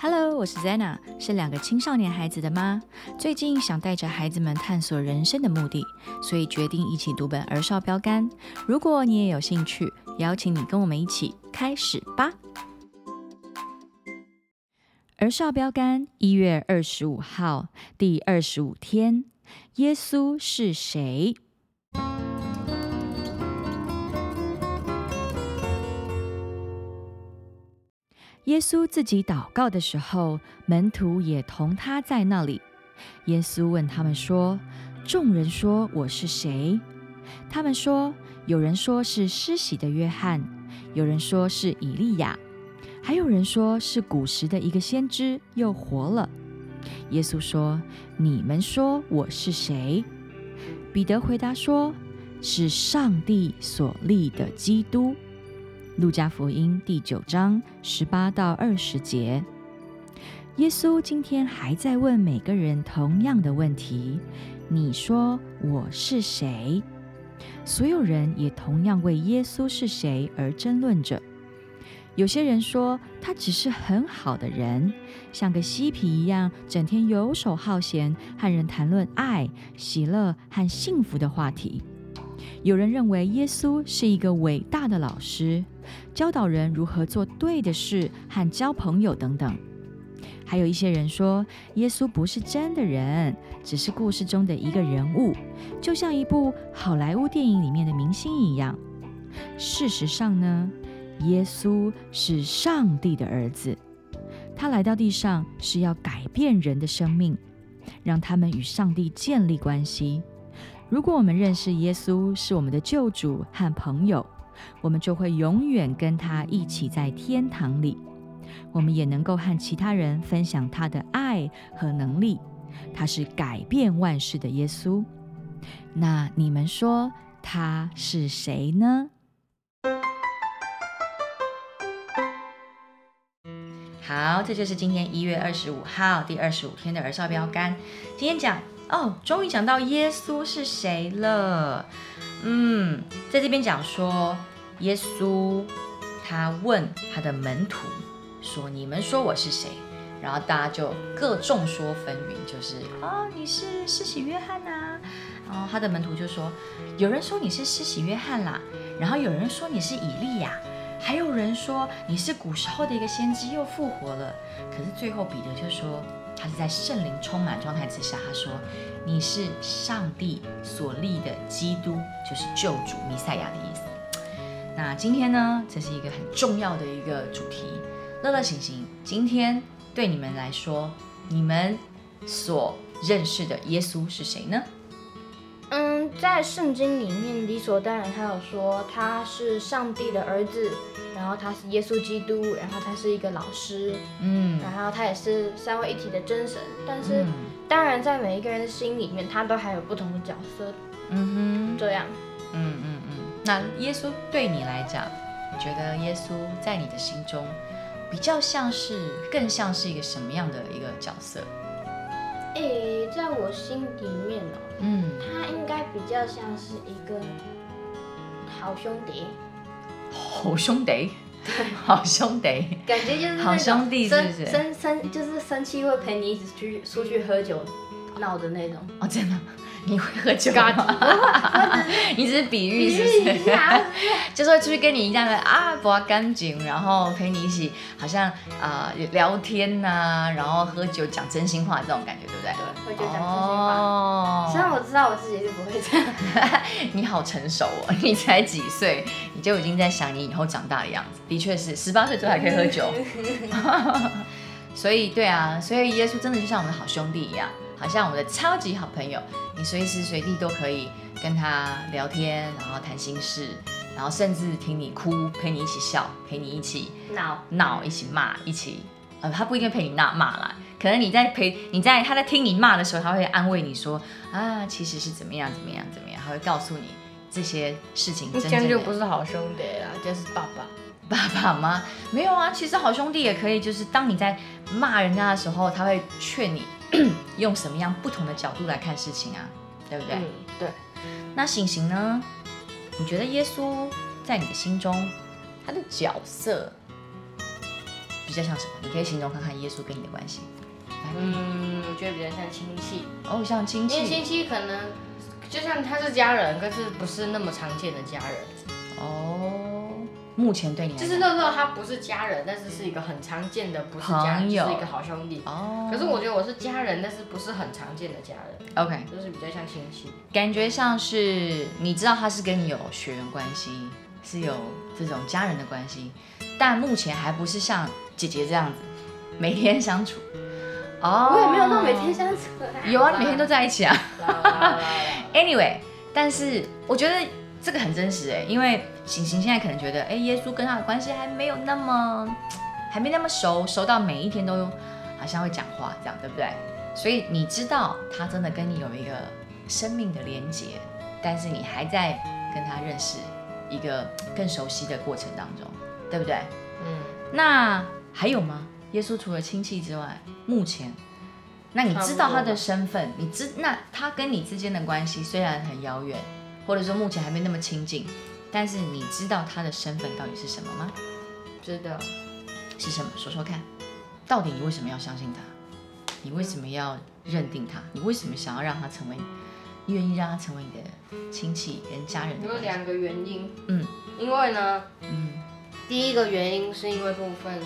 Hello，我是 Zena，是两个青少年孩子的妈。最近想带着孩子们探索人生的目的，所以决定一起读本儿少标杆。如果你也有兴趣，邀请你跟我们一起开始吧。儿少标杆一月二十五号第二十五天，耶稣是谁？耶稣自己祷告的时候，门徒也同他在那里。耶稣问他们说：“众人说我是谁？”他们说：“有人说是施洗的约翰，有人说是以利亚，还有人说是古时的一个先知又活了。”耶稣说：“你们说我是谁？”彼得回答说：“是上帝所立的基督。”路加福音第九章十八到二十节，耶稣今天还在问每个人同样的问题：“你说我是谁？”所有人也同样为耶稣是谁而争论着。有些人说他只是很好的人，像个嬉皮一样，整天游手好闲，和人谈论爱、喜乐和幸福的话题。有人认为耶稣是一个伟大的老师。教导人如何做对的事和交朋友等等，还有一些人说耶稣不是真的人，只是故事中的一个人物，就像一部好莱坞电影里面的明星一样。事实上呢，耶稣是上帝的儿子，他来到地上是要改变人的生命，让他们与上帝建立关系。如果我们认识耶稣是我们的救主和朋友。我们就会永远跟他一起在天堂里，我们也能够和其他人分享他的爱和能力。他是改变万事的耶稣。那你们说他是谁呢？好，这就是今天一月二十五号第二十五天的儿少标杆。今天讲哦，终于讲到耶稣是谁了。嗯，在这边讲说，耶稣他问他的门徒说：“你们说我是谁？”然后大家就各众说纷纭，就是啊，你是施洗约翰呐。然后他的门徒就说：“有人说你是施洗约翰啦，然后有人说你是以利亚，还有人说你是古时候的一个先知又复活了。”可是最后彼得就说。他是在圣灵充满状态之下，他说：“你是上帝所立的基督，就是救主弥赛亚的意思。”那今天呢，这是一个很重要的一个主题。乐乐醒醒，今天对你们来说，你们所认识的耶稣是谁呢？嗯，在圣经里面理所当然，他有说他是上帝的儿子，然后他是耶稣基督，然后他是一个老师，嗯，然后他也是三位一体的真神。但是，当然在每一个人的心里面，他都还有不同的角色。嗯哼，这样。嗯嗯嗯。那耶稣对你来讲，你觉得耶稣在你的心中比较像是，更像是一个什么样的一个角色？诶，在我心里面哦，嗯，他应该比较像是一个好兄弟，好兄弟，好兄弟，感觉就是好兄弟，是不是？生生就是生气会陪你一起去出去喝酒闹的那种哦，真的。你会喝酒吗？你只是比喻，是不是？就是会出去跟你一样的啊，不要干净，然后陪你一起，好像啊聊天呐，然后喝酒讲真心话这种感觉，对不对？对，喝酒讲真心话。哦。虽然我知道我自己是不会这样。你好成熟哦，你才几岁，你就已经在想你以后长大的样子。的确是，十八岁之后还可以喝酒。所以，对啊，所以耶稣真的就像我们的好兄弟一样。好像我们的超级好朋友，你随时随地都可以跟他聊天，然后谈心事，然后甚至听你哭，陪你一起笑，陪你一起闹闹，一起骂，一起呃，他不一定陪你闹骂啦，可能你在陪你在他在听你骂的时候，他会安慰你说啊，其实是怎么样怎么样怎么样，他会告诉你这些事情。这样就不是好兄弟啦，就是爸爸爸爸吗？没有啊，其实好兄弟也可以，就是当你在骂人家的时候，他会劝你。用什么样不同的角度来看事情啊？对不对？对。那醒醒呢？你觉得耶稣在你的心中他的角色比较像什么？你可以形容看看耶稣跟你的关系。嗯，我觉得比较像亲戚。哦，像亲戚。因为亲戚可能就像他是家人，可是不是那么常见的家人。哦，目前对你就是乐乐他不是家人，但是是一个很常见的，不是家人，是一个好兄弟。哦。可是我觉得我是家人，但是不是很常见的家人。OK。就是比较像亲戚，感觉像是你知道他是跟你有血缘关系，是有这种家人的关系，但目前还不是像姐姐这样子每天相处。哦，我也没有到每天相处。有啊，每天都在一起啊。Anyway，但是我觉得这个很真实哎，因为醒醒现在可能觉得，哎，耶稣跟他的关系还没有那么，还没那么熟，熟到每一天都好像会讲话这样，对不对？所以你知道他真的跟你有一个生命的连结，但是你还在跟他认识一个更熟悉的过程当中，对不对？嗯。那还有吗？耶稣除了亲戚之外，目前，那你知道他的身份？你知那他跟你之间的关系虽然很遥远，或者说目前还没那么亲近，但是你知道他的身份到底是什么吗？知道，是什么？说说看，到底你为什么要相信他？你为什么要认定他？你为什么想要让他成为，愿意让他成为你的亲戚跟家人？有两个原因。嗯，因为呢，嗯，第一个原因是因为部分。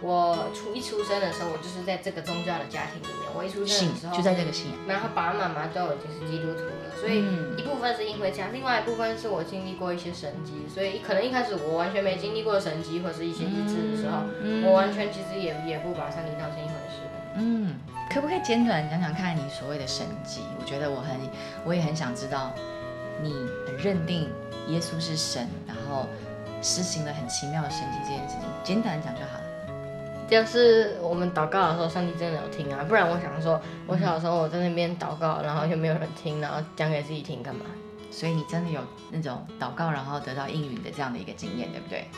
我出一出生的时候，我就是在这个宗教的家庭里面。我一出生的时候就在这个信仰，然后爸爸妈妈都已经是基督徒了，所以一部分是因为这样，另外一部分是我经历过一些神迹，所以可能一开始我完全没经历过神迹或者是一些医治的时候，我完全其实也也不把上帝当成一回事。嗯，可不可以简短讲讲看你所谓的神迹？我觉得我很，我也很想知道，你很认定耶稣是神，然后实行了很奇妙的神迹这件事情，简短讲就好了。就是我们祷告的时候，上帝真的有听啊！不然我想说，我小时候我在那边祷告，然后又没有人听，然后讲给自己听干嘛？所以你真的有那种祷告然后得到应允的这样的一个经验，对不对？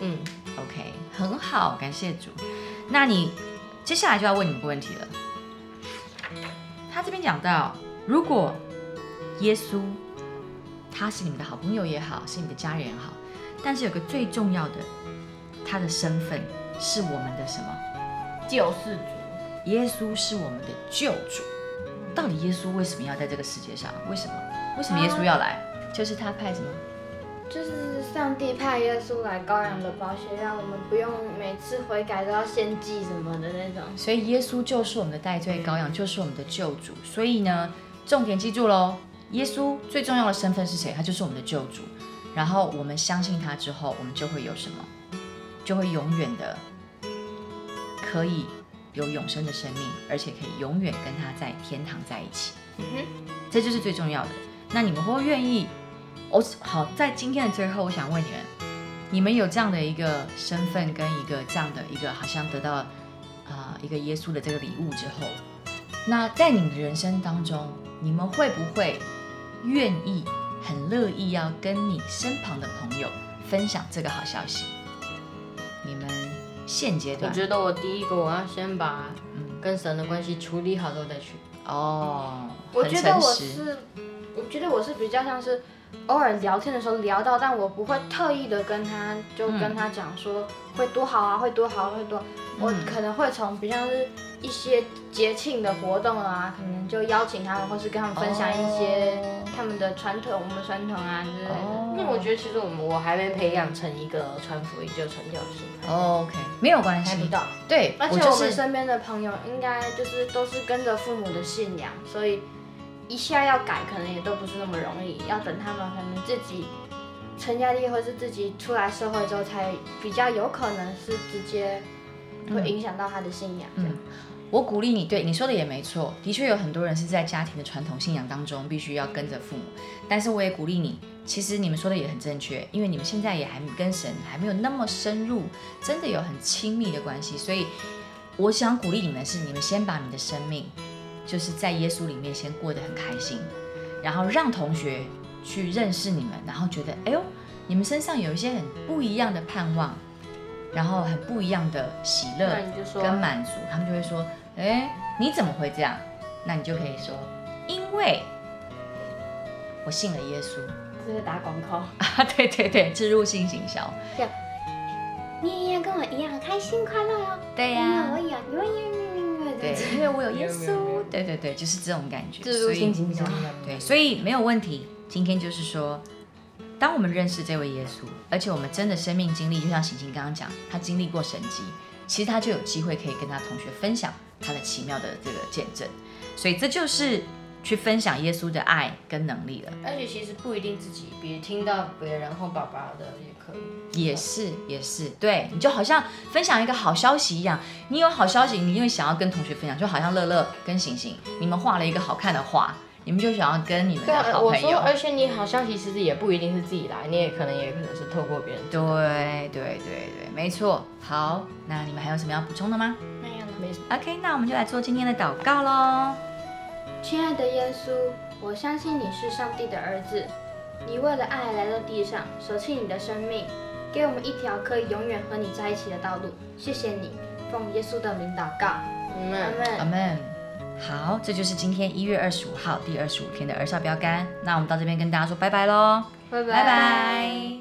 嗯，OK，很好，感谢主。那你接下来就要问你一个问题了。他这边讲到，如果耶稣他是你们的好朋友也好，是你的家人也好，但是有个最重要的，他的身份。是我们的什么救世主？耶稣是我们的救主。到底耶稣为什么要在这个世界上？为什么？为什么耶稣要来？就是他派什么？就是上帝派耶稣来羔羊的宝血，让我们不用每次悔改都要献祭什么的那种。所以耶稣就是我们的代罪羔羊，就是我们的救主。所以呢，重点记住喽，耶稣最重要的身份是谁？他就是我们的救主。然后我们相信他之后，我们就会有什么？就会永远的。可以有永生的生命，而且可以永远跟他在天堂在一起。嗯哼，这就是最重要的。那你们会愿意？我好，在今天的最后，我想问你们：你们有这样的一个身份，跟一个这样的一个好像得到啊一个耶稣的这个礼物之后，那在你们的人生当中，你们会不会愿意、很乐意要跟你身旁的朋友分享这个好消息？你们？现阶段，我觉得我第一个我要先把跟神的关系处理好之后再去。哦，我觉得我是，我觉得我是比较像是偶尔聊天的时候聊到，但我不会特意的跟他就跟他讲说会多好啊，会多好，会多。我可能会从比较是一些节庆的活动啊，可能就邀请他们，或是跟他们分享一些他们的传统，我们的传统啊之类的。因为我觉得其实我们我还没培养成一个传福音就传教士。OK，没有关系。还不到。对，而且我们身边的朋友应该就是都是跟着父母的信仰，所以一下要改可能也都不是那么容易，要等他们可能自己。成家立业，或是自己出来社会之后，才比较有可能是直接会影响到他的信仰。嗯，我鼓励你，对你说的也没错，的确有很多人是在家庭的传统信仰当中必须要跟着父母，但是我也鼓励你，其实你们说的也很正确，因为你们现在也还跟神还没有那么深入，真的有很亲密的关系，所以我想鼓励你们是，你们先把你的生命就是在耶稣里面先过得很开心，然后让同学。去认识你们，然后觉得，哎呦，你们身上有一些很不一样的盼望，然后很不一样的喜乐跟满足，他们就会说，哎，你怎么会这样？那你就可以说，因为我信了耶稣。这是打广告 啊？对对对，植入性行销。你也要跟我一样开心快乐哦。对呀、因为我有，因为因为因为因为对，因为我有耶稣。对对对，就是这种感觉。自入心情对，所以没有问题。今天就是说，当我们认识这位耶稣，而且我们真的生命经历，就像行星刚刚讲，他经历过神迹，其实他就有机会可以跟他同学分享他的奇妙的这个见证。所以这就是去分享耶稣的爱跟能力了。而且其实不一定自己，比如听到别人或爸爸的也可以。也是也是，对，你就好像分享一个好消息一样，你有好消息，你因为想要跟同学分享，就好像乐乐跟醒醒，你们画了一个好看的画，你们就想要跟你们的对啊，我说，好朋友。而且你好消息其实也不一定是自己来，你也可能也可能是透过别人。对对对对，没错。好，那你们还有什么要补充的吗没有了。没什么。？OK，那我们就来做今天的祷告喽。亲爱的耶稣，我相信你是上帝的儿子，你为了爱来到地上，舍弃你的生命，给我们一条可以永远和你在一起的道路。谢谢你，奉耶稣的名祷告，阿嗯，门。阿门。好，这就是今天一月二十五号第二十五天的儿少标杆。那我们到这边跟大家说拜拜喽，拜拜拜。